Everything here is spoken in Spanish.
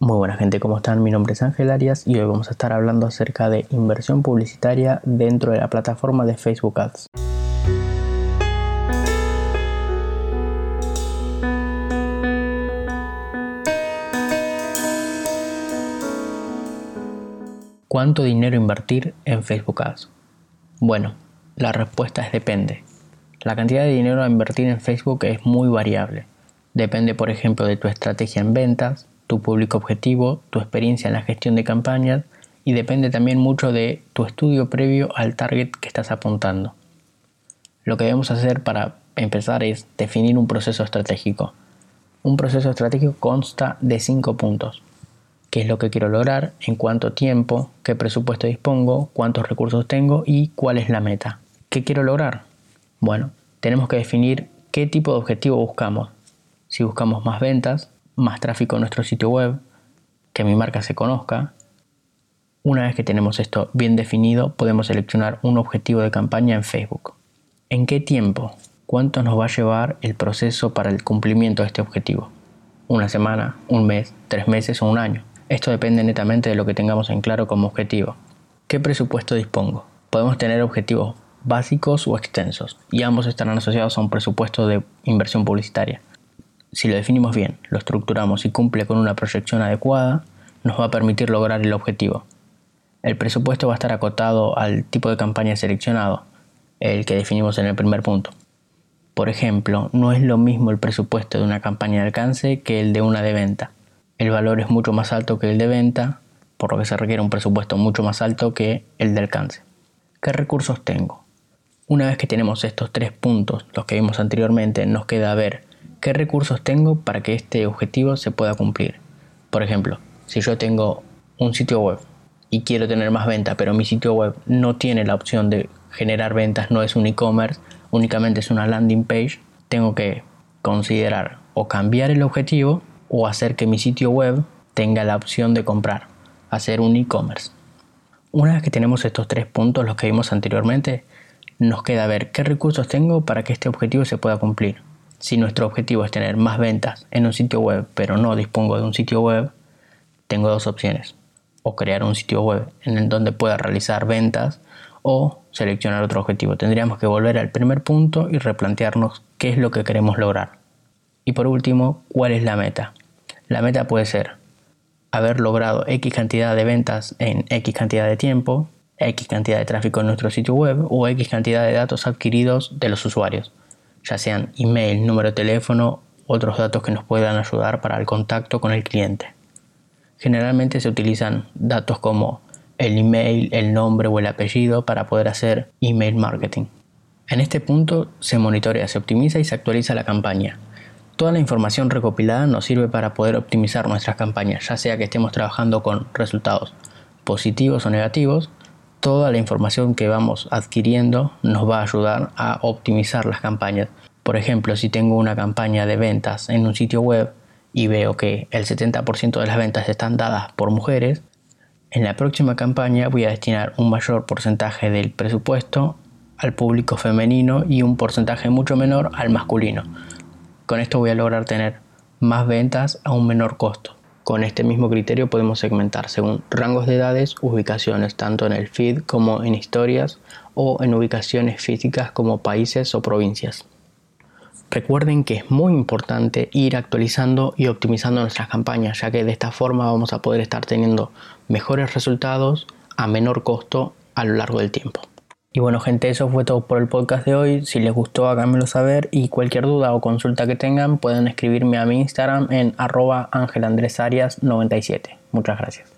Muy buena gente, ¿cómo están? Mi nombre es Ángel Arias y hoy vamos a estar hablando acerca de inversión publicitaria dentro de la plataforma de Facebook Ads. ¿Cuánto dinero invertir en Facebook Ads? Bueno, la respuesta es depende. La cantidad de dinero a invertir en Facebook es muy variable. Depende, por ejemplo, de tu estrategia en ventas, tu público objetivo, tu experiencia en la gestión de campañas y depende también mucho de tu estudio previo al target que estás apuntando. Lo que debemos hacer para empezar es definir un proceso estratégico. Un proceso estratégico consta de cinco puntos qué es lo que quiero lograr, en cuánto tiempo, qué presupuesto dispongo, cuántos recursos tengo y cuál es la meta. ¿Qué quiero lograr? Bueno, tenemos que definir qué tipo de objetivo buscamos. Si buscamos más ventas, más tráfico en nuestro sitio web, que mi marca se conozca. Una vez que tenemos esto bien definido, podemos seleccionar un objetivo de campaña en Facebook. ¿En qué tiempo? ¿Cuánto nos va a llevar el proceso para el cumplimiento de este objetivo? ¿Una semana, un mes, tres meses o un año? Esto depende netamente de lo que tengamos en claro como objetivo. ¿Qué presupuesto dispongo? Podemos tener objetivos básicos o extensos, y ambos estarán asociados a un presupuesto de inversión publicitaria. Si lo definimos bien, lo estructuramos y cumple con una proyección adecuada, nos va a permitir lograr el objetivo. El presupuesto va a estar acotado al tipo de campaña seleccionado, el que definimos en el primer punto. Por ejemplo, no es lo mismo el presupuesto de una campaña de alcance que el de una de venta el valor es mucho más alto que el de venta, por lo que se requiere un presupuesto mucho más alto que el de alcance. ¿Qué recursos tengo? Una vez que tenemos estos tres puntos, los que vimos anteriormente, nos queda ver qué recursos tengo para que este objetivo se pueda cumplir. Por ejemplo, si yo tengo un sitio web y quiero tener más ventas, pero mi sitio web no tiene la opción de generar ventas, no es un e-commerce, únicamente es una landing page, tengo que considerar o cambiar el objetivo o hacer que mi sitio web tenga la opción de comprar, hacer un e-commerce. Una vez que tenemos estos tres puntos, los que vimos anteriormente, nos queda ver qué recursos tengo para que este objetivo se pueda cumplir. Si nuestro objetivo es tener más ventas en un sitio web, pero no dispongo de un sitio web, tengo dos opciones. O crear un sitio web en donde pueda realizar ventas o seleccionar otro objetivo. Tendríamos que volver al primer punto y replantearnos qué es lo que queremos lograr. Y por último, ¿cuál es la meta? La meta puede ser haber logrado X cantidad de ventas en X cantidad de tiempo, X cantidad de tráfico en nuestro sitio web o X cantidad de datos adquiridos de los usuarios, ya sean email, número de teléfono, otros datos que nos puedan ayudar para el contacto con el cliente. Generalmente se utilizan datos como el email, el nombre o el apellido para poder hacer email marketing. En este punto se monitorea, se optimiza y se actualiza la campaña, Toda la información recopilada nos sirve para poder optimizar nuestras campañas, ya sea que estemos trabajando con resultados positivos o negativos. Toda la información que vamos adquiriendo nos va a ayudar a optimizar las campañas. Por ejemplo, si tengo una campaña de ventas en un sitio web y veo que el 70% de las ventas están dadas por mujeres, en la próxima campaña voy a destinar un mayor porcentaje del presupuesto al público femenino y un porcentaje mucho menor al masculino con esto voy a lograr tener más ventas a un menor costo. Con este mismo criterio podemos segmentar según rangos de edades, ubicaciones tanto en el feed como en historias o en ubicaciones físicas como países o provincias. Recuerden que es muy importante ir actualizando y optimizando nuestras campañas, ya que de esta forma vamos a poder estar teniendo mejores resultados a menor costo a lo largo del tiempo. Y bueno gente, eso fue todo por el podcast de hoy. Si les gustó háganmelo saber y cualquier duda o consulta que tengan pueden escribirme a mi Instagram en arroba angelandresarias97. Muchas gracias.